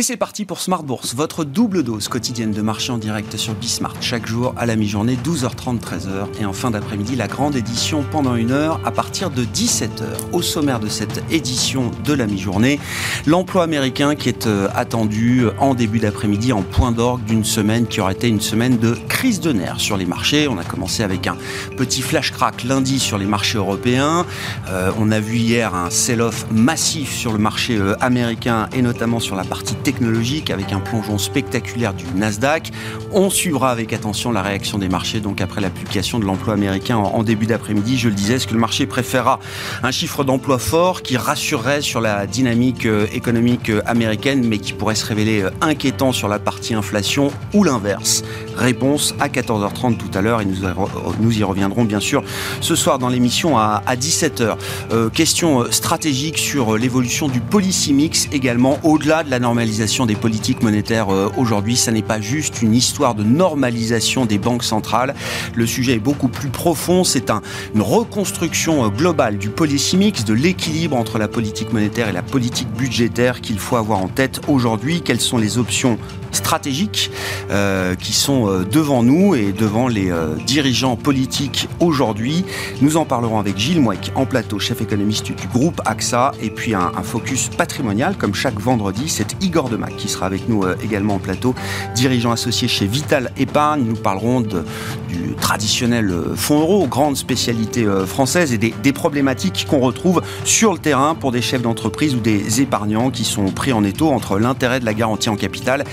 Et c'est parti pour Smart Bourse, votre double dose quotidienne de marché en direct sur Bismart. Chaque jour à la mi-journée, 12h30, 13h. Et en fin d'après-midi, la grande édition pendant une heure à partir de 17h. Au sommaire de cette édition de la mi-journée, l'emploi américain qui est euh, attendu en début d'après-midi en point d'orgue d'une semaine qui aurait été une semaine de crise de nerfs sur les marchés. On a commencé avec un petit flash crack lundi sur les marchés européens. Euh, on a vu hier un sell-off massif sur le marché euh, américain et notamment sur la partie technologique avec un plongeon spectaculaire du Nasdaq. On suivra avec attention la réaction des marchés donc après la publication de l'emploi américain en, début d'après-midi. Je le disais, est-ce que le marché préférera un chiffre d'emploi fort qui rassurerait sur la dynamique euh, économique euh, américaine mais qui pourrait se révéler euh, inquiétant sur la partie inflation ou l'inverse? Réponse à 14h30 tout à l'heure et nous y reviendrons bien sûr ce soir dans l'émission à, 17h. question stratégique sur l'évolution du policy mix également au-delà de la normalisation des politiques monétaires euh, aujourd'hui. Ça n'est pas juste une histoire de normalisation des banques centrales. Le sujet est beaucoup plus profond. C'est un, une reconstruction euh, globale du policy mix, de l'équilibre entre la politique monétaire et la politique budgétaire qu'il faut avoir en tête aujourd'hui. Quelles sont les options stratégiques euh, qui sont devant nous et devant les dirigeants politiques aujourd'hui? Nous en parlerons avec Gilles Mouek en plateau, chef économiste du groupe AXA, et puis un, focus patrimonial comme chaque vendredi. C'est Igor Demac qui sera avec nous également en plateau, dirigeant associé chez Vital Épargne. Nous parlerons du traditionnel fonds euro, grande spécialité française, et des, problématiques qu'on retrouve sur le terrain pour des chefs d'entreprise ou des épargnants qui sont pris en étau entre l'intérêt de la garantie en capital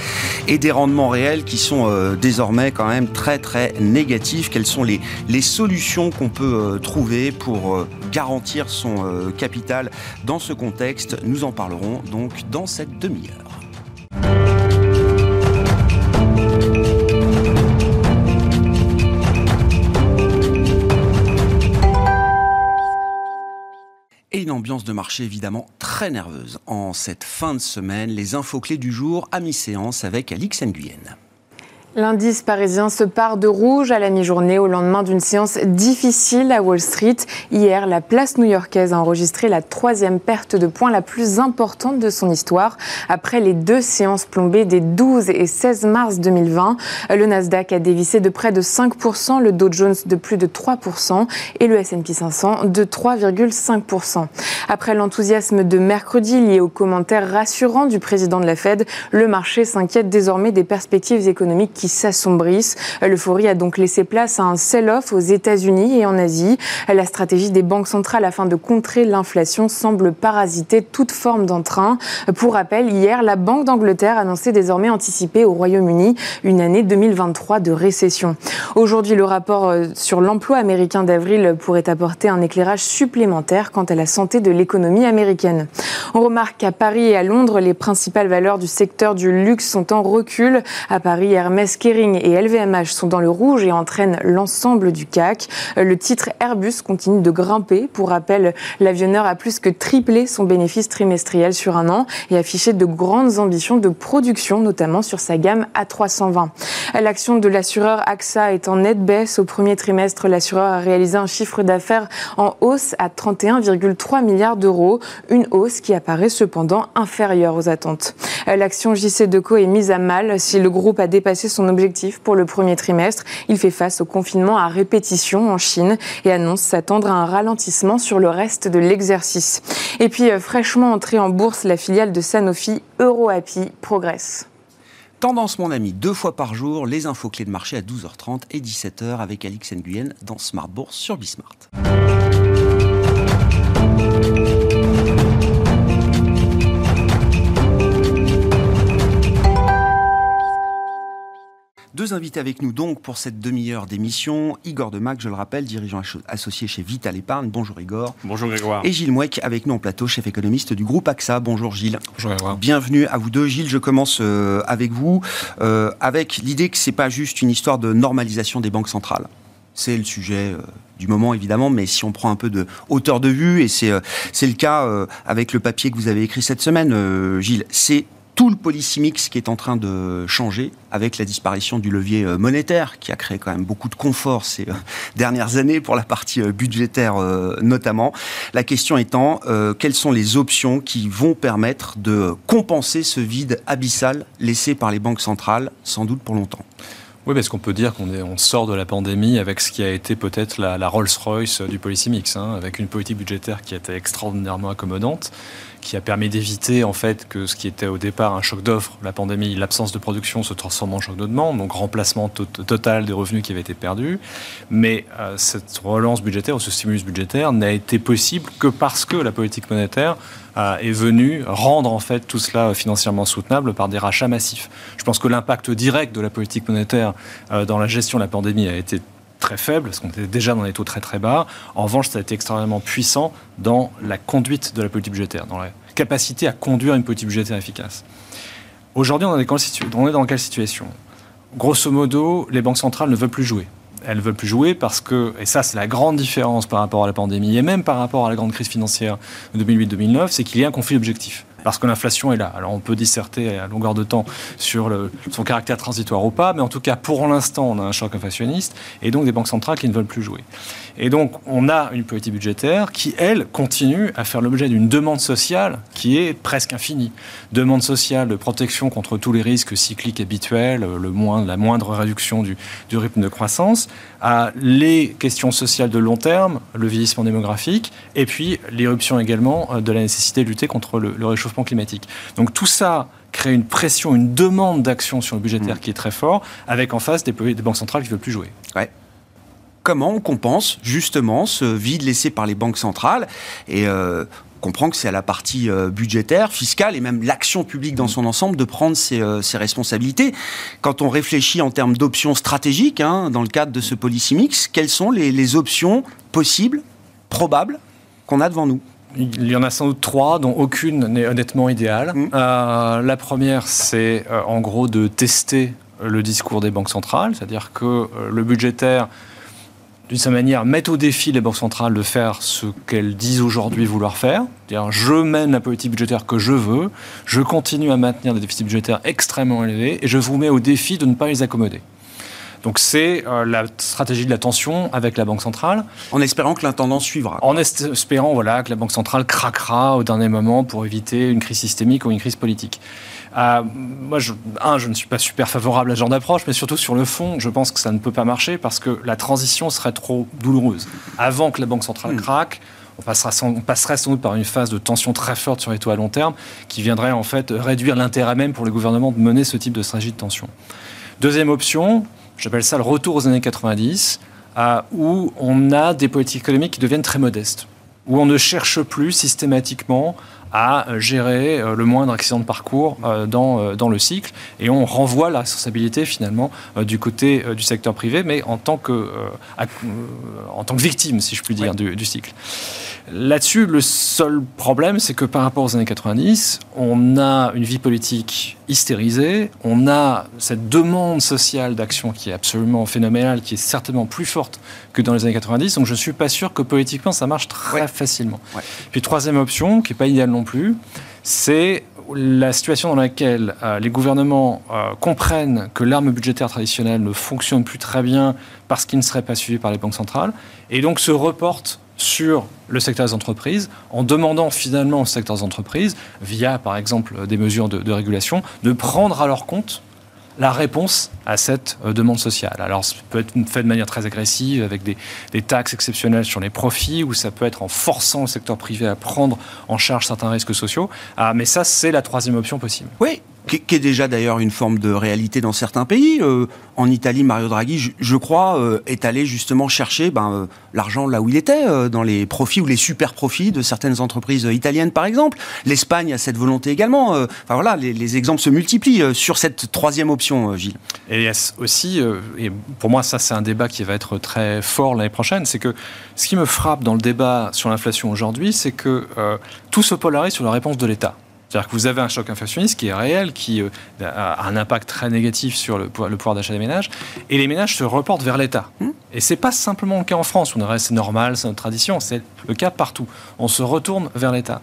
et des rendements réels qui sont euh, désormais quand même très très négatifs. Quelles sont les, solutions qu'on peut euh, trouver pour euh, garantir son capital dans ce contexte? Nous en parlerons donc dans cette demi-heure. Et une ambiance de marché évidemment très nerveuse. En cette fin de semaine, les infos clés du jour à mi-séance avec Alix Nguyen. L'indice parisien se part de rouge à la mi-journée au lendemain d'une séance difficile à Wall Street. Hier, la place new-yorkaise a enregistré la troisième perte de points la plus importante de son histoire. Après les deux séances plombées des 12 et 16 mars 2020, le Nasdaq a dévissé de près de 5%, le Dow Jones de plus de 3% et le S&P 500 de 3,5%. Après l'enthousiasme de mercredi lié aux commentaires rassurants du président de la Fed, le marché s'inquiète désormais des perspectives économiques qui s'assombrissent. L'euphorie a donc laissé place à un sell-off aux États-Unis et en Asie. La stratégie des banques centrales afin de contrer l'inflation semble parasiter toute forme d'entrain. Pour rappel, hier, la Banque d'Angleterre annonçait désormais anticiper au Royaume-Uni une année 2023 de récession. Aujourd'hui, le rapport euh, sur l'emploi américain d'avril pourrait apporter un éclairage supplémentaire quant à la santé de l'économie américaine. On remarque qu'à Paris et à Londres, les principales valeurs du secteur du luxe sont en recul. À Paris, Hermès Kering et LVMH sont dans le rouge et entraînent l'ensemble du CAC. Le titre Airbus continue de grimper. Pour rappel, l'avionneur a plus que triplé son bénéfice trimestriel sur un an et affiché de grandes ambitions de production, notamment sur sa gamme A320. L'action de l'assureur AXA est en nette baisse. Au premier trimestre, l'assureur a réalisé un chiffre d'affaires en hausse à 31,3 milliards d'euros, une hausse qui apparaît cependant inférieure aux attentes. L'action JC Deco est mise à mal si le groupe a dépassé son objectif pour le premier trimestre. Il fait face au confinement à répétition en Chine et annonce s'attendre à un ralentissement sur le reste de l'exercice. Et puis, euh, fraîchement entrée en bourse, la filiale de Sanofi, EuroAPI, progresse. Tendance, mon ami, deux fois par jour, les infos clés de marché à 12h30 et 17h avec Alix Nguyen dans Smart Bourse sur Bismart. Deux invités avec nous donc pour cette demi-heure d'émission. Igor Demac, je le rappelle, dirigeant associé chez Vital Épargne. Bonjour Igor. Bonjour Grégoire. Et Gilles Mouek avec nous en plateau, chef économiste du groupe AXA. Bonjour Gilles. Bonjour Grégoire. Bienvenue à vous deux. Gilles, je commence euh, avec vous, euh, avec l'idée que c'est pas juste une histoire de normalisation des banques centrales. C'est le sujet euh, du moment évidemment, mais si on prend un peu de hauteur de vue, et c'est c'est le cas avec le papier que vous avez écrit cette semaine, Gilles, c'est tout le policy mix qui est en train de changer avec la disparition du levier euh, monétaire qui a créé quand même beaucoup de confort ces euh, dernières années pour la partie euh, budgétaire notamment. La question étant, quelles sont les options qui vont permettre de compenser ce vide abyssal laissé par les banques centrales, sans doute pour longtemps? Oui, parce qu'on peut dire qu'on on sort de la pandémie avec ce qui a été peut-être la, Rolls-Royce du policy mix, hein, avec une politique budgétaire qui était extraordinairement accommodante, qui a permis d'éviter en fait que ce qui était au départ un choc d'offres, la pandémie, l'absence de production se transforme en choc de demande, donc remplacement total des revenus qui avaient été perdus. Mais euh, cette relance budgétaire ou ce stimulus budgétaire n'a été possible que parce que la politique monétaire euh, est venue rendre en fait tout cela financièrement soutenable par des rachats massifs. Je pense que l'impact direct de la politique monétaire euh, dans la gestion de la pandémie a été très faible, parce qu'on était déjà dans des taux très très bas. En revanche, ça a été extrêmement puissant dans la conduite de la politique budgétaire, dans la capacité à conduire une politique budgétaire efficace. Aujourd'hui, on, est dans quelle situation? Grosso modo, les banques centrales ne veulent plus jouer. Elles ne veulent plus jouer parce que, et ça c'est la grande différence par rapport à la pandémie et même par rapport à la grande crise financière de 2008-2009, c'est qu'il y a un conflit d'objectifs parce que l'inflation est là. Alors on peut disserter à longueur de temps sur son caractère transitoire ou pas, mais en tout cas pour l'instant on a un choc inflationniste et donc des banques centrales qui ne veulent plus jouer. Et donc on a une politique budgétaire qui, elle, continue à faire l'objet d'une demande sociale qui est presque infinie. Demande sociale de protection contre tous les risques cycliques habituels, le moins, la moindre réduction du, rythme de croissance, à les questions sociales de long terme, le vieillissement démographique, et puis l'éruption également de la nécessité de lutter contre le réchauffement climatique. Donc tout ça crée une pression, une demande d'action sur le budgétaire mmh. qui est très fort, avec en face des, banques centrales qui ne veulent plus jouer. Ouais comment on compense justement ce vide laissé par les banques centrales et euh, on comprend que c'est à la partie euh, budgétaire, fiscale et même l'action publique dans mmh. son ensemble de prendre ses, euh, responsabilités. Quand on réfléchit en termes d'options stratégiques hein, dans le cadre de ce policy mix, quelles sont les options possibles, probables qu'on a devant nous? Il y en a sans doute trois, dont aucune n'est honnêtement idéale. Mm. Euh, la première, c'est euh, en gros de tester le discours des banques centrales, c'est-à-dire que euh, le budgétaire, d'une certaine manière, met au défi les banques centrales de faire ce qu'elles disent aujourd'hui vouloir faire. C'est-à-dire, je mène la politique budgétaire que je veux, je continue à maintenir des déficits budgétaires extrêmement élevés, et je vous mets au défi de ne pas les accommoder. Donc c'est euh, la stratégie de la tension avec la Banque centrale. En espérant que l'intendance suivra. En espérant voilà, que la Banque centrale craquera au dernier moment pour éviter une crise systémique ou une crise politique. Euh, moi, je, un, je ne suis pas super favorable à ce genre d'approche, mais surtout sur le fond, je pense que ça ne peut pas marcher parce que la transition serait trop douloureuse. Avant que la Banque centrale hmm. craque, on, passera on, passerait sans doute par une phase de tension très forte sur les taux à long terme qui viendrait en fait réduire l'intérêt même pour les gouvernements de mener ce type de stratégie de tension. Deuxième option, j'appelle ça le retour aux années 90, où on a des politiques économiques qui deviennent très modestes, où on ne cherche plus systématiquement à gérer euh, le moindre accident de parcours euh, dans, euh, dans le cycle. Et on renvoie la responsabilité finalement du côté du secteur privé mais en tant que, en tant que victime si je puis dire du, du, cycle. Là-dessus le seul problème c'est que par rapport aux années 90 on a une vie politique hystérisée, on a cette demande sociale d'action qui est absolument phénoménale, qui est certainement plus forte que dans les années 90 donc je ne suis pas sûr que politiquement ça marche très facilement. Puis troisième option qui n'est pas idéale non plus, c'est la situation dans laquelle euh, les gouvernements euh, comprennent que l'arme budgétaire traditionnelle ne fonctionne plus très bien parce qu'il ne serait pas suivi par les banques centrales, et donc se reportent sur le secteur des entreprises en demandant finalement au secteur des entreprises, via par exemple des mesures de régulation, de prendre à leur compte la réponse à cette euh, demande sociale. Alors, ça peut être fait de manière très agressive, avec des, taxes exceptionnelles sur les profits, ou ça peut être en forçant le secteur privé à prendre en charge certains risques sociaux. Ah, mais ça, c'est la troisième option possible. Oui, qui est déjà d'ailleurs une forme de réalité dans certains pays. Euh, en Italie, Mario Draghi, je, crois, euh, est allé justement chercher ben, euh, l'argent là où il était, dans les profits ou les super profits de certaines entreprises italiennes, par exemple. L'Espagne a cette volonté également. enfin voilà, les, exemples se multiplient sur cette troisième option, Gilles. Et aussi, et pour moi, ça c'est un débat qui va être très fort l'année prochaine, c'est que ce qui me frappe dans le débat sur l'inflation aujourd'hui, c'est que tout se polarise sur la réponse de l'État. C'est-à-dire que vous avez un choc inflationniste qui est réel, qui euh, a un impact très négatif sur le, pouvoir d'achat des ménages, et les ménages se reportent vers l'État. Mmh. Et ce n'est pas simplement le cas en France, où c'est normal, c'est notre tradition, c'est le cas partout. On se retourne vers l'État.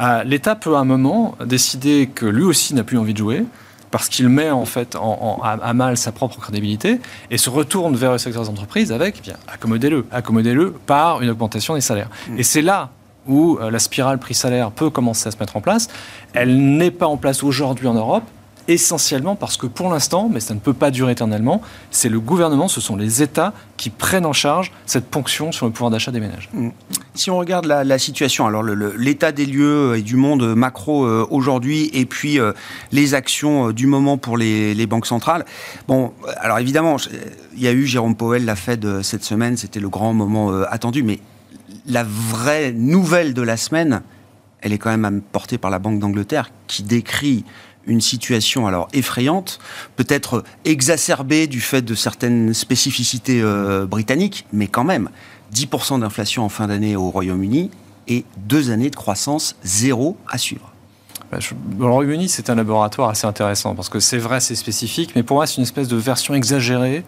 Euh, L'État peut à un moment décider que lui aussi n'a plus envie de jouer, parce qu'il met en fait à, mal sa propre crédibilité et se retourne vers le secteur des entreprises avec, eh bien, accommodez-le, accommodez-le par une augmentation des salaires. Mmh. Et c'est là où euh, la spirale prix-salaire peut commencer à se mettre en place. Elle n'est pas en place aujourd'hui en Europe, essentiellement parce que pour l'instant, mais ça ne peut pas durer éternellement, c'est le gouvernement, ce sont les États qui prennent en charge cette ponction sur le pouvoir d'achat des ménages. Mmh. Si on regarde la, situation, alors l'état des lieux et du monde macro euh, aujourd'hui, et puis euh, les actions du moment pour les, les, banques centrales, bon, alors évidemment, il y a eu Jérôme Powell, la Fed cette semaine, c'était le grand moment attendu, mais la vraie nouvelle de la semaine, elle est quand même portée par la Banque d'Angleterre qui décrit une situation alors effrayante, peut-être exacerbée du fait de certaines spécificités euh, britanniques, mais quand même 10% d'inflation en fin d'année au Royaume-Uni et deux années de croissance zéro à suivre. Bah, le Royaume-Uni, c'est un laboratoire assez intéressant parce que c'est vrai, c'est spécifique, mais pour moi, c'est une espèce de version exagérée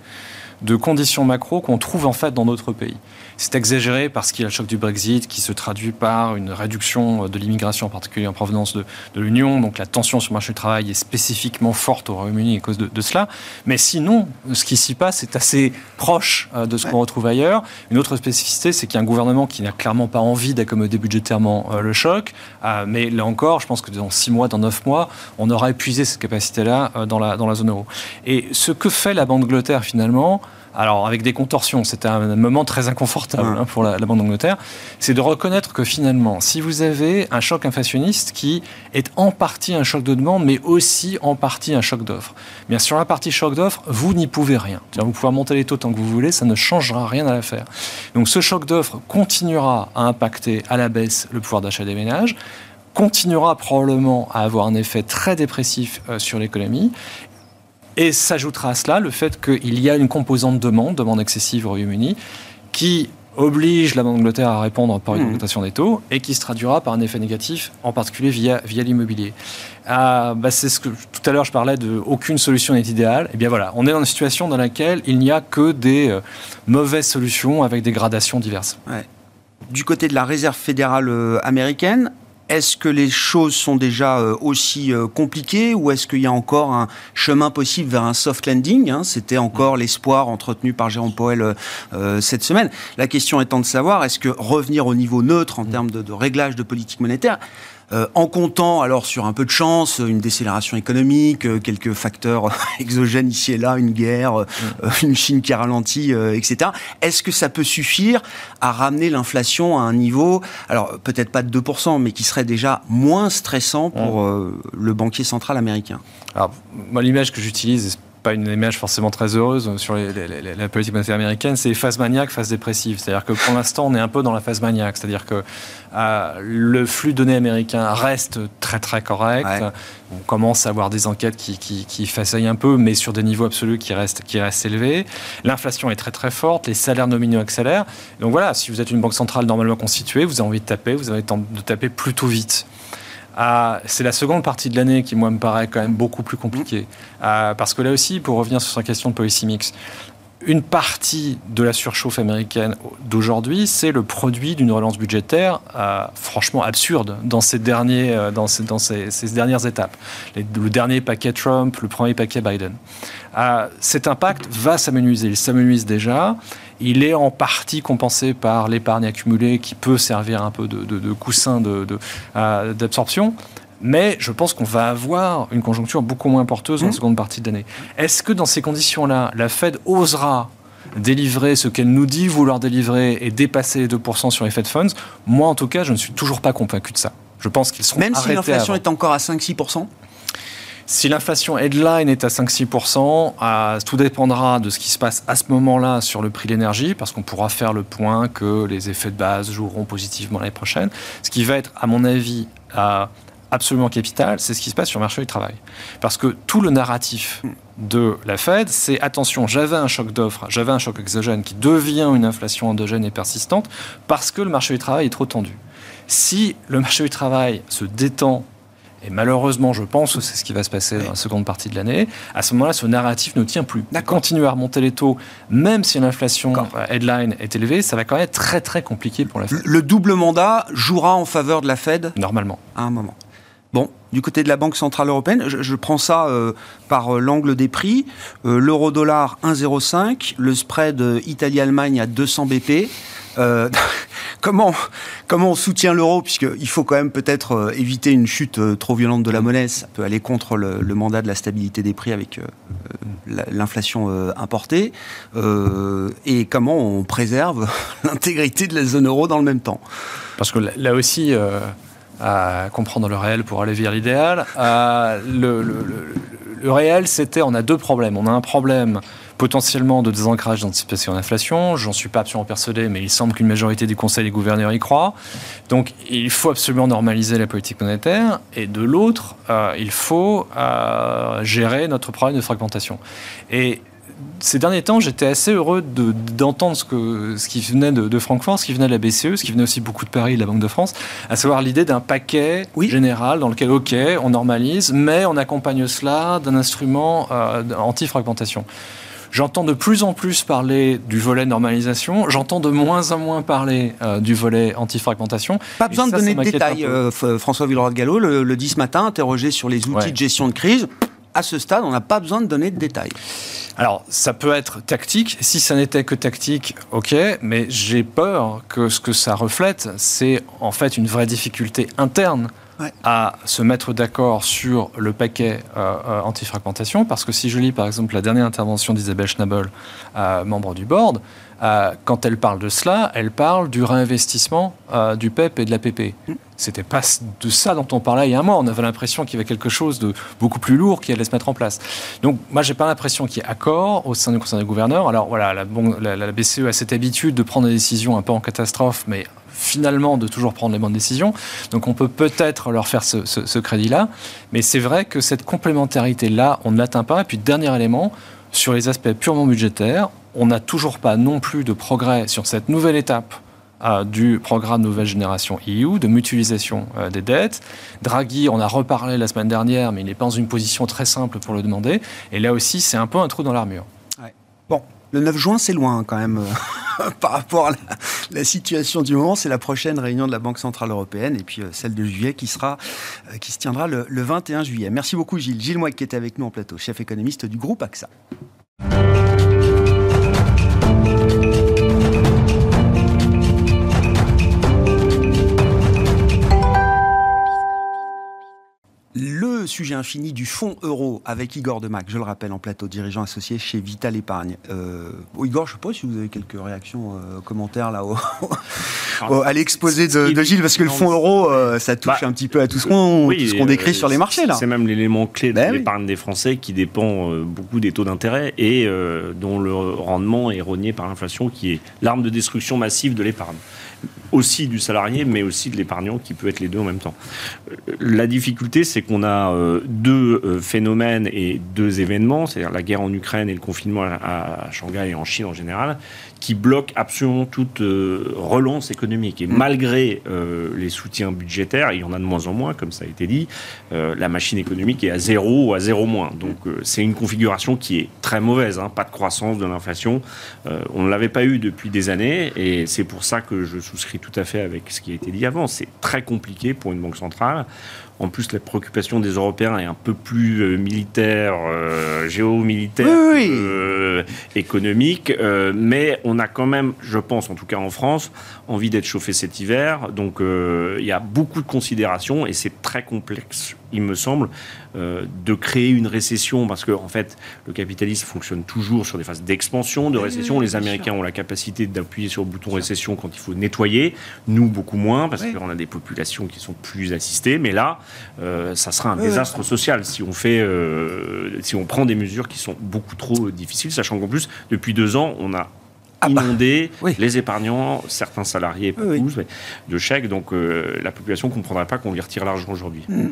de conditions macro qu'on trouve en fait dans d'autres pays. C'est exagéré parce qu'il y a le choc du Brexit qui se traduit par une réduction de l'immigration, en particulier en provenance de, l'Union. Donc la tension sur le marché du travail est spécifiquement forte au Royaume-Uni à cause de, cela. Mais sinon, ce qui s'y passe est assez proche euh, de ce qu'on retrouve ailleurs. Une autre spécificité, c'est qu'il y a un gouvernement qui n'a clairement pas envie d'accommoder budgétairement euh, le choc. Euh, mais là encore, je pense que dans six mois, dans neuf mois, on aura épuisé cette capacité-là dans, la, dans la zone euro. Et ce que fait la Banque d'Angleterre finalement, alors avec des contorsions, c'était un moment très inconfortable hein, pour la, Banque d'Angleterre, c'est de reconnaître que finalement, si vous avez un choc inflationniste qui est en partie un choc de demande, mais aussi en partie un choc d'offre, bien sur la partie choc d'offre, vous n'y pouvez rien. Vous pouvez monter les taux tant que vous voulez, ça ne changera rien à l'affaire. Donc ce choc d'offre continuera à impacter à la baisse le pouvoir d'achat des ménages continuera probablement à avoir un effet très dépressif euh, sur l'économie et s'ajoutera à cela le fait qu'il y a une composante demande, demande excessive au Royaume-Uni, qui oblige la Banque d'Angleterre à répondre par une mmh. augmentation des taux et qui se traduira par un effet négatif, en particulier via, via l'immobilier. Ah, bah c'est ce que tout à l'heure je parlais de aucune solution n'est idéale. Et eh bien voilà, on est dans une situation dans laquelle il n'y a que des euh, mauvaises solutions avec des gradations diverses. Du côté de la réserve fédérale euh, américaine, est-ce que les choses sont déjà euh, aussi euh, compliquées ou est-ce qu'il y a encore un chemin possible vers un soft landing hein? C'était encore l'espoir entretenu par Jérôme Powell euh, cette semaine. La question étant de savoir, est-ce que revenir au niveau neutre en termes de réglage de politique monétaire, euh, en comptant alors sur un peu de chance, une décélération économique, euh, quelques facteurs exogènes ici et là, une guerre, euh, une Chine qui ralentit, etc. Est-ce que ça peut suffire à ramener l'inflation à un niveau, alors peut-être pas de 2%, mais qui serait déjà moins stressant pour le banquier central américain? Alors, moi, l'image que j'utilise, pas une image forcément très heureuse sur la politique monétaire américaine, c'est phase maniaque, phase dépressive. C'est-à-dire que pour l'instant, on est un peu dans la phase maniaque. C'est-à-dire que euh, le flux de données américain reste très très correct. On commence à avoir des enquêtes qui, qui, qui un peu, mais sur des niveaux absolus qui restent, qui restent élevés. L'inflation est très très forte, les salaires nominaux accélèrent. Donc voilà, si vous êtes une banque centrale normalement constituée, vous avez envie de taper, vous avez envie de taper plutôt vite. Ah, c'est la seconde partie de l'année qui, moi, me paraît quand même beaucoup plus compliquée. Ah, parce que là aussi, pour revenir sur la question de policy mix, une partie de la surchauffe américaine d'aujourd'hui, c'est le produit d'une relance budgétaire euh, franchement absurde dans ces, derniers, euh, dans ces, dans ces, dernières étapes. le dernier paquet Trump, le premier paquet Biden. Euh, cet impact va s'amenuiser. Il s'amenuise déjà. Il est en partie compensé par l'épargne accumulée qui peut servir un peu de, coussin euh, d'absorption. mais je pense qu'on va avoir une conjoncture beaucoup moins porteuse la mmh. seconde partie de l'année. Est-ce que dans ces conditions-là, la Fed osera délivrer ce qu'elle nous dit vouloir délivrer et dépasser les 2% sur les Fed Funds? Moi, en tout cas, je ne suis toujours pas convaincu de ça. Je pense qu'ils seront Même si l'inflation est encore à 5-6% si l'inflation headline est à 5-6%, euh, tout dépendra de ce qui se passe à ce moment-là sur le prix de l'énergie, parce qu'on pourra faire le point que les effets de base joueront positivement l'année prochaine. Ce qui va être, à mon avis, absolument capital, c'est ce qui se passe sur le marché du travail. Parce que tout le narratif de la Fed, c'est attention, j'avais un choc d'offres, j'avais un choc exogène qui devient une inflation endogène et persistante parce que le marché du travail est trop tendu. Si le marché du travail se détend et malheureusement, je pense que c'est ce qui va se passer dans la seconde partie de l'année, à ce moment-là, ce narratif ne tient plus. Continuer à remonter les taux, même si l'inflation euh, headline est élevée, ça va quand même être très très compliqué pour la Fed. Le double mandat jouera en faveur de la Fed? Normalement. À un moment. Du côté de la Banque Centrale Européenne, je, prends ça euh, par euh, l'angle des prix. L'euro-dollar 1,05, le spread Italie-Allemagne à 200 BP. Euh, comment, comment on soutient l'euro? Puisqu'il faut quand même peut-être euh, éviter une chute euh, trop violente de la monnaie. Ça peut aller contre le, mandat de la stabilité des prix avec l'inflation importée. et comment on préserve l'intégrité de la zone euro dans le même temps? Parce que là aussi à comprendre le réel pour aller vers l'idéal. le, le, réel, c'était, on a deux problèmes. On a un problème potentiellement de désancrage d'anticipation d'inflation. J'en suis pas absolument persuadé, mais il semble qu'une majorité du Conseil des gouverneurs y croit. Donc il faut absolument normaliser la politique monétaire. Et de l'autre, euh, il faut euh, gérer notre problème de fragmentation. Et ces derniers temps, j'étais assez heureux d'entendre ce, que, ce qui venait de, Francfort, ce qui venait de la BCE, ce qui venait aussi beaucoup de Paris, de la Banque de France, à savoir l'idée d'un paquet général dans lequel, OK, on normalise, mais on accompagne cela d'un instrument euh, anti-fragmentation. J'entends de plus en plus parler du volet normalisation, j'entends de moins en moins parler euh, du volet anti-fragmentation. Pas besoin de donner de détails. Euh, François Villeroy de Gallo le, le, dit ce matin, interrogé sur les outils de gestion de crise. À ce stade, on n'a pas besoin de donner de détails. Alors, ça peut être tactique. Si ça n'était que tactique, ok, mais j'ai peur que ce que ça reflète, c'est en fait une vraie difficulté interne à se mettre d'accord sur le paquet euh, euh, anti-fragmentation, parce que si je lis par exemple la dernière intervention d'Isabelle Schnabel, euh, membre du board, quand elle parle de cela, elle parle du réinvestissement du PEP e et de la PP. Mm. C'était pas de ça dont on parlait il y a un mois. On avait l'impression qu'il y avait quelque chose de beaucoup plus lourd qui allait se mettre en place. Donc, moi, j'ai pas l'impression qu'il y ait accord au sein du Conseil des gouverneurs. Alors, voilà, la, la, la, BCE a cette habitude de prendre des décisions un peu en catastrophe, mais finalement de toujours prendre les bonnes décisions. Donc on peut peut-être leur faire ce, crédit-là. Mais c'est vrai que cette complémentarité-là, on ne l'atteint pas. Et puis dernier élément, sur les aspects purement budgétaires, on n'a toujours pas non plus de progrès sur cette nouvelle étape euh, du programme Nouvelle Génération EU, de mutualisation euh, des dettes. Draghi, on a reparlé la semaine dernière, mais il n'est pas dans une position très simple pour le demander. Et là aussi, c'est un peu un trou dans l'armure. Le 9 juin, c'est loin quand même euh, par rapport à la, situation du moment. C'est la prochaine réunion de la Banque Centrale Européenne et puis euh, celle de juillet qui, sera, euh, qui se tiendra le, 21 juillet. Merci beaucoup Gilles. Gilles Moix qui était avec nous en plateau, chef économiste du groupe AXA. Le sujet infini du fonds euro avec Igor Demac, je le rappelle, en plateau, dirigeant associé chez Vital Épargne. Euh, Igor, je ne sais pas si vous avez quelques réactions, euh, commentaires là à l'exposé de, Gilles, parce que le fonds euro, euh, ça touche bah, un petit peu à tout ce qu'on décrit sur les marchés là. C'est même l'élément clé de ben l'épargne des Français qui dépend beaucoup des taux d'intérêt et dont le rendement est rogné par l'inflation, qui est l'arme de destruction massive de l'épargne aussi du salarié, mais aussi de l'épargnant, qui peut être les deux en même temps. Euh, la difficulté, c'est qu'on a euh, deux euh, phénomènes et deux événements, c'est-à-dire la guerre en Ukraine et le confinement à Shanghai et en Chine en général, qui bloque absolument toute euh, relance économique. Et mm. malgré euh, les soutiens budgétaires, il y en a de moins en moins, comme ça a été dit, euh, la machine économique est à zéro ou à zéro moins. Donc c'est une configuration qui est très mauvaise, hein, pas de croissance de l'inflation. on ne l'avait pas eu depuis des années, et c'est pour ça que je souscris tout à fait avec ce qui a été dit avant. C'est très compliqué pour une banque centrale. En plus, la préoccupation des Européens est un peu plus euh, militaire, euh, géomilitaire, euh, économique. mais on a quand même, je pense, en tout cas en France, envie d'être chauffé cet hiver. Donc, il y a beaucoup de considérations et c'est très complexe il me semble, euh, de créer une récession, parce que en fait, le capitalisme fonctionne toujours sur des phases d'expansion, de récession. Les Américains ont la capacité d'appuyer sur le bouton récession quand il faut nettoyer. Nous, beaucoup moins, parce qu'on a des populations qui sont plus assistées. Mais là, euh, ça sera un désastre social si on fait, euh, si on prend des mesures qui sont beaucoup trop difficiles, sachant qu'en plus, depuis deux ans, on a ah bah, inonder les épargnants, certains salariés, de chèques. Donc la population ne comprendrait pas qu'on lui retire l'argent aujourd'hui. Mm.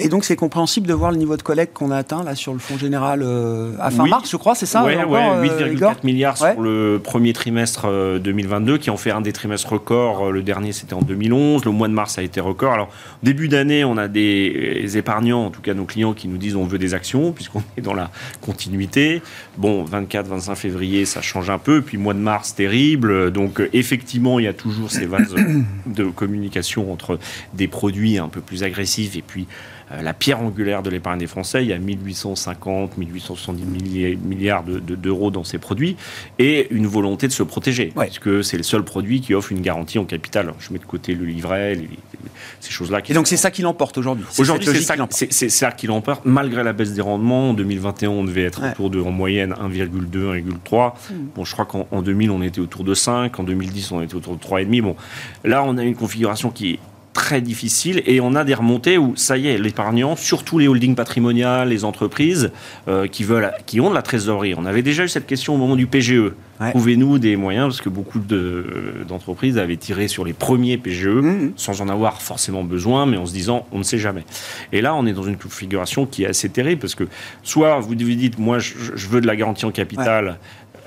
Et donc c'est compréhensible de voir le niveau de collecte qu'on a atteint là sur le fonds général euh, à fin mars, je crois, c'est ça Oui, 8,4 milliards sur le premier trimestre 2022, qui en fait un des trimestres records. Le dernier, c'était en 2011. Le mois de mars a été record. Alors, début d'année, on a des épargnants, en tout cas nos clients, qui nous disent on veut des actions, puisqu'on est dans la continuité. Bon, 24, 25 février, ça change un peu. Puis mois de mars, terrible. Donc, effectivement, il y a toujours ces vases de communication entre des produits un peu plus agressifs et puis euh, la pierre angulaire de l'épargne des Français. Il y a 1850, 1870 milliards d'euros dans ces produits et une volonté de se protéger, parce que c'est le seul produit qui offre une garantie en capital. Je mets de côté le livret, ces choses-là. Et donc c'est ça qui l'emporte aujourd'hui Aujourd'hui, c'est ça, qui l'emporte, malgré la baisse des rendements. En 2021, on devait être autour de, en moyenne, 1,2, 1,3. Hmm. Bon, je crois qu'en 2000, on était autour de 5. En 2010, on était autour de 3,5. Bon, là, on a une configuration qui est très difficile et on a des remontées où ça y est, l'épargnant, surtout les holdings patrimoniales, les entreprises euh, qui veulent, qui ont de la trésorerie. On avait déjà eu cette question au moment du PGE. Trouvez-nous des moyens parce que beaucoup d'entreprises avaient tiré sur les premiers PGE mmh. sans en avoir forcément besoin, mais en se disant on ne sait jamais. Et là, on est dans une configuration qui est assez terrible parce que soit vous vous dites moi je, veux de la garantie en capital.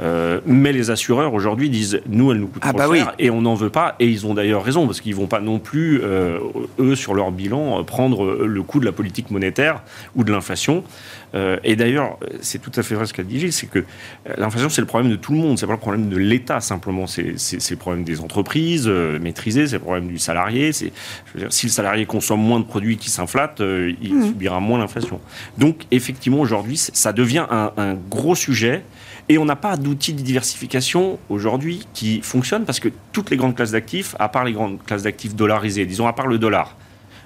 Euh, mais les assureurs aujourd'hui disent nous elle nous coûte ah trop bah cher et on n'en veut pas et ils ont d'ailleurs raison parce qu'ils vont pas non plus euh, eux sur leur bilan euh, prendre le coût de la politique monétaire ou de l'inflation. Et d'ailleurs c'est tout à fait vrai ce qu'a dit Gilles c'est que l'inflation c'est le problème de tout le monde c'est pas le problème de l'État simplement c'est le problème des entreprises maîtrisées c'est le problème du salarié c'est si le salarié consomme moins de produits qui s'inflatent il mmh. subira moins l'inflation. Donc effectivement aujourd'hui ça devient un, un gros sujet et on n'a pas d'outils de diversification aujourd'hui qui fonctionnent parce que toutes les grandes classes d'actifs, à part les grandes classes d'actifs dollarisées, disons à part le dollar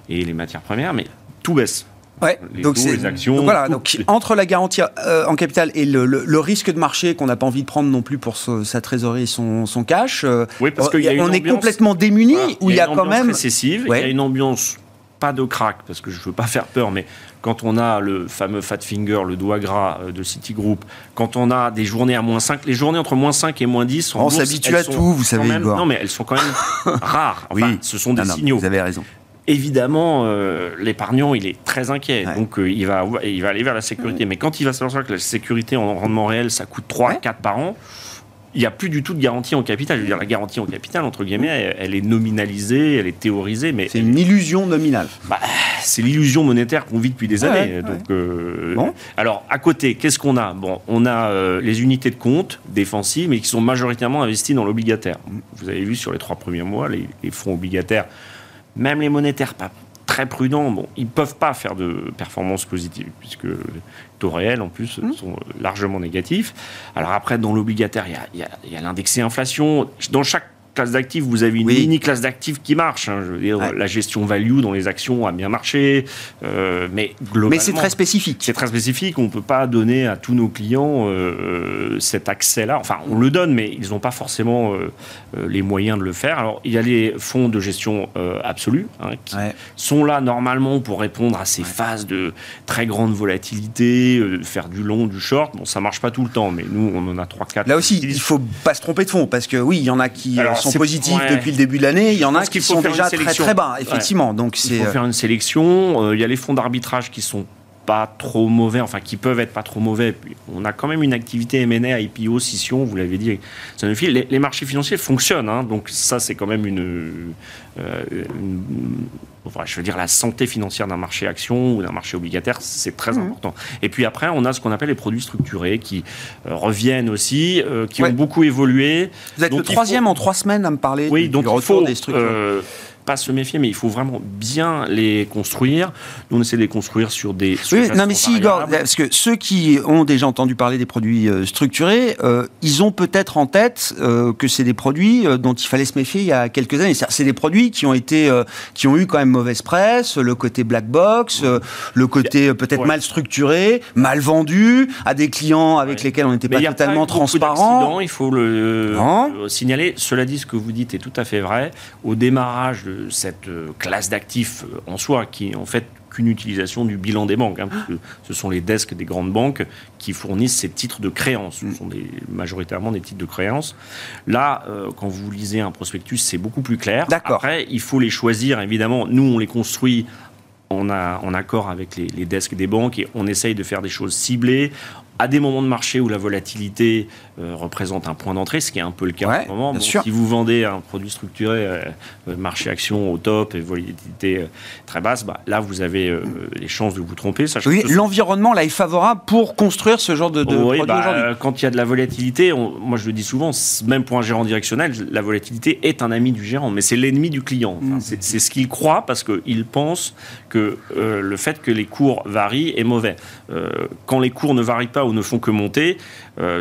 et les matières premières, mais tout baisse. Ouais, donc c'est actions. voilà, donc entre la garantie euh, en capital et le, risque de marché qu'on n'a pas envie de prendre non plus pour sa trésorerie et son, cash, euh, oui, parce euh, on est complètement démuni où il y a, quand même récessive, il y a une ambiance pas de crack parce que je veux pas faire peur, mais quand on a le fameux fat finger, le doigt gras euh, de Citigroup, quand on a des journées à moins 5, les journées entre moins 5 et moins 10 On s'habitue à tout, vous savez, Non, mais elles sont quand même rares. oui, ce sont des signaux. vous avez raison. Évidemment, euh, l'épargnant, il est très inquiet. Donc, euh, il, va, il va aller vers la sécurité. Mais quand il va savoir que la sécurité en rendement réel, ça coûte 3 à 4 par an, il n'y a plus du tout de garantie en capital. Je veux dire, la garantie en capital, entre guillemets, elle, est nominalisée, elle est théorisée, mais... C'est une illusion nominale. Bah, c'est l'illusion monétaire qu'on vit depuis des années. Donc, euh, Alors, à côté, qu'est-ce qu'on a? Bon, on a euh, les unités de compte défensives, mais qui sont majoritairement investies dans l'obligataire. Vous avez vu sur les trois premiers mois, les, les fonds obligataires, même les monétaires, pas très prudents, bon, ils ne peuvent pas faire de performances positives, puisque les taux réels, en plus, mmh. sont largement négatifs. Alors après, dans l'obligataire, il y a, a l'indexé inflation. Dans chaque classe d'actifs, vous avez une mini classe d'actifs qui marche. Hein. je veux dire, la gestion value dans les actions a bien marché, euh, mais globalement. Mais c'est très spécifique. C'est très spécifique. On ne peut pas donner à tous nos clients euh, cet accès-là. Enfin, on le donne, mais ils n'ont pas forcément euh, les moyens de le faire. Alors, il y a les fonds de gestion absolue hein, qui sont là normalement pour répondre à ces phases de très grande volatilité, faire du long, du short. Bon, ça marche pas tout le temps, mais nous, on en a 3-4. Là aussi, il faut pas se tromper de fonds, parce que oui, il y en a qui sont positifs depuis le début de l'année. Il y en a qui sont déjà très très bas, effectivement. Donc il faut faire une sélection. Euh, il y a les fonds d'arbitrage qui sont pas trop mauvais, enfin qui peuvent être pas trop mauvais. on a quand même une activité M&A, IPO, scission, vous l'avez dit, les, les marchés financiers fonctionnent, hein. donc ça c'est quand même une, euh, je veux dire la santé financière d'un marché action ou d'un marché obligataire, c'est très mmh. important. Et puis après, on a ce qu'on appelle les produits structurés qui euh, reviennent aussi, euh, qui ont beaucoup évolué. Vous êtes le troisième en trois semaines à me parler oui, du, donc retour des structures pas se méfier, mais il faut vraiment bien les construire. Nous, on essaie de les construire sur des. oui, non, mais si, Igor, parce que ceux qui ont déjà entendu parler des produits euh, structurés, euh, ils ont peut-être en tête euh, que c'est des produits dont il fallait se méfier il y a quelques années. C'est des produits qui ont été, qui ont eu quand même mauvaise presse, le côté black box, le côté peut-être mal structuré, mal vendu à des clients avec lesquels on n'était pas totalement transparent. Il faut le signaler. Cela dit, ce que vous dites est tout à fait vrai. Au démarrage de cette euh, classe d'actifs euh, en soi, qui est en fait qu'une utilisation du bilan des banques. Hein, parce que ce sont les desks des grandes banques qui fournissent ces titres de créance. Ce sont des, majoritairement des titres de créance. Là, euh, quand vous lisez un prospectus, c'est beaucoup plus clair. Après, il faut les choisir, évidemment. Nous, on les construit en, en accord avec les, les desks des banques et on essaye de faire des choses ciblées à des moments de marché où la volatilité euh, représente un point d'entrée, ce qui est un peu le cas en ce moment. si vous vendez un produit structuré, euh, euh, marché action au top et volatilité très basse, bah, là vous avez les chances de vous tromper. Oui, l'environnement là est favorable pour construire ce genre de, de oui, bah, Quand il y a de la volatilité, moi je le dis souvent, même pour un gérant directionnel, la volatilité est un ami du gérant, mais c'est l'ennemi du client. Mm. C'est ce qu'il croit parce qu'il pense que le fait que les cours varient est mauvais. quand les cours ne varient pas ou ne font que monter,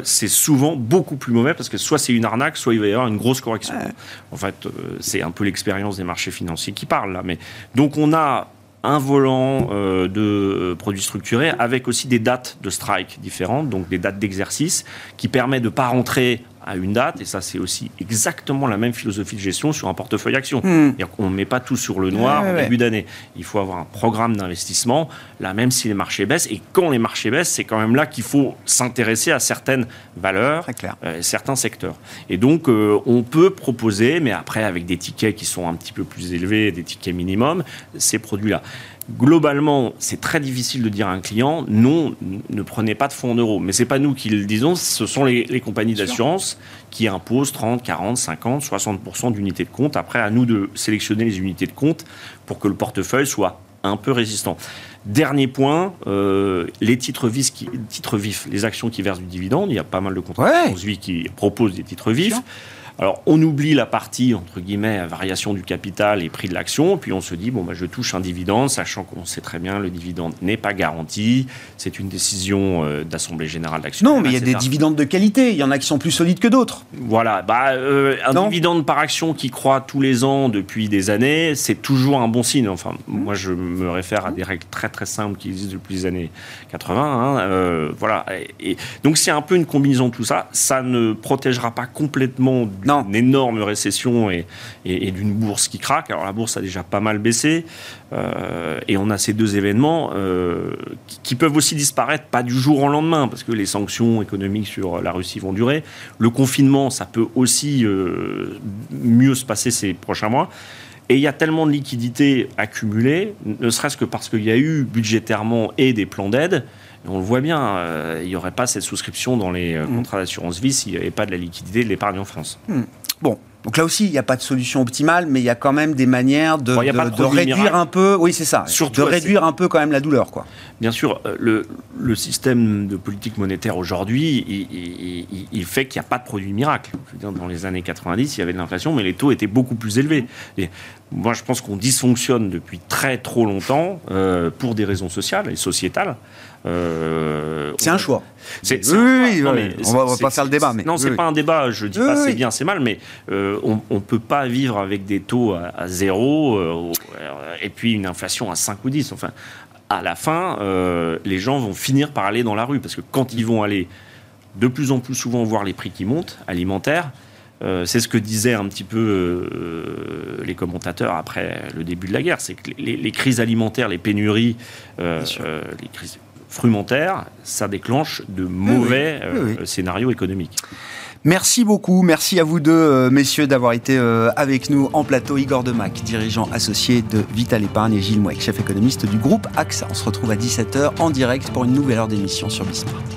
c'est souvent beaucoup plus mauvais parce que soit c'est une arnaque, soit il va y avoir une grosse correction. En fait, euh, c'est un peu l'expérience des marchés financiers qui parle là. Mais donc on a un volant euh, de produits structurés avec aussi des dates de strike différentes, donc des dates d'exercice qui permettent de ne pas rentrer à une date, et ça c'est aussi exactement la même philosophie de gestion sur un portefeuille action. On ne met pas tout sur le noir au début d'année. Il faut avoir un programme d'investissement, là même si les marchés baissent, et quand les marchés baissent, c'est quand même là qu'il faut s'intéresser à certaines valeurs, euh, certains secteurs. Et donc euh, on peut proposer, mais après avec des tickets qui sont un petit peu plus élevés, des tickets minimum, ces produits-là globalement, c'est très difficile de dire à un client non, ne prenez pas de fonds en euros. Mais ce n'est pas nous qui le disons, ce sont les, compagnies d'assurance qui imposent 30, 40, 50, 60% d'unités de compte. Après, à nous de sélectionner les unités de compte pour que le portefeuille soit un peu résistant. Dernier point, euh, les titres vifs, qui, titres vifs, les actions qui versent du dividende. Il y a pas mal de contrats qui proposent des titres vifs. Alors, on oublie la partie, entre guillemets, variation du capital et prix de l'action, puis on se dit, bon, bah, je touche un dividende, sachant qu'on sait très bien, le dividende n'est pas garanti, c'est une décision euh, d'Assemblée Générale d'Action. Non, mais il y a des dividendes de qualité, il y en a qui sont plus solides que d'autres. Voilà, bah, euh, un dividende par action qui croît tous les ans depuis des années, c'est toujours un bon signe. Enfin, mmh. moi, je me réfère à des règles très très simples qui existent depuis les années 80. Hein, euh, voilà. Et, donc, c'est un peu une combinaison de tout ça. Ça ne protégera pas complètement non. Une énorme récession et, et, d'une bourse qui craque. Alors la bourse a déjà pas mal baissé euh, et on a ces deux événements euh, qui, peuvent aussi disparaître, pas du jour au lendemain, parce que les sanctions économiques sur la Russie vont durer. Le confinement, ça peut aussi euh, mieux se passer ces prochains mois. Et il y a tellement de liquidités accumulées, ne serait-ce que parce qu'il y a eu budgétairement et des plans d'aide, on le voit bien, euh, il n'y aurait pas cette souscription dans les euh, mm. contrats d'assurance vie s'il n'y avait pas de la liquidité de l'épargne en France. Mm. Bon, donc là aussi, il n'y a pas de solution optimale, mais il y a quand même des manières de, réduire un peu. Oui, c'est ça. Surtout, de réduire un peu quand même la douleur, quoi. Bien sûr, euh, le, le système de politique monétaire aujourd'hui, il, fait qu'il n'y a pas de produit miracle. dans les années 90, il y avait de l'inflation, mais les taux étaient beaucoup plus élevés. Et moi, je pense qu'on dysfonctionne depuis très trop longtemps pour des raisons sociales et sociétales. Euh, c'est un choix. oui, oui, on va, va pas faire le débat. Mais... Non, c'est pas un débat. Je dis pas c'est bien, c'est mal, mais euh, on, ne peut pas vivre avec des taux à, zéro euh, et puis une inflation à 5 ou 10. Enfin, à la fin, les gens vont finir par aller dans la rue parce que quand ils vont aller de plus en plus souvent voir les prix qui montent alimentaires, c'est ce que disaient un petit peu les commentateurs après le début de la guerre, c'est que les, les, crises alimentaires, les pénuries, les crises frumentaire, ça déclenche de mauvais euh, scénarios économiques. Merci beaucoup, merci à vous deux, euh, messieurs, d'avoir été euh, avec nous en plateau. Igor Demac, dirigeant associé de Vital Épargne, et Gilles Mouek, chef économiste du groupe AXA. On se retrouve à 17h en direct pour une nouvelle heure d'émission sur Bismart.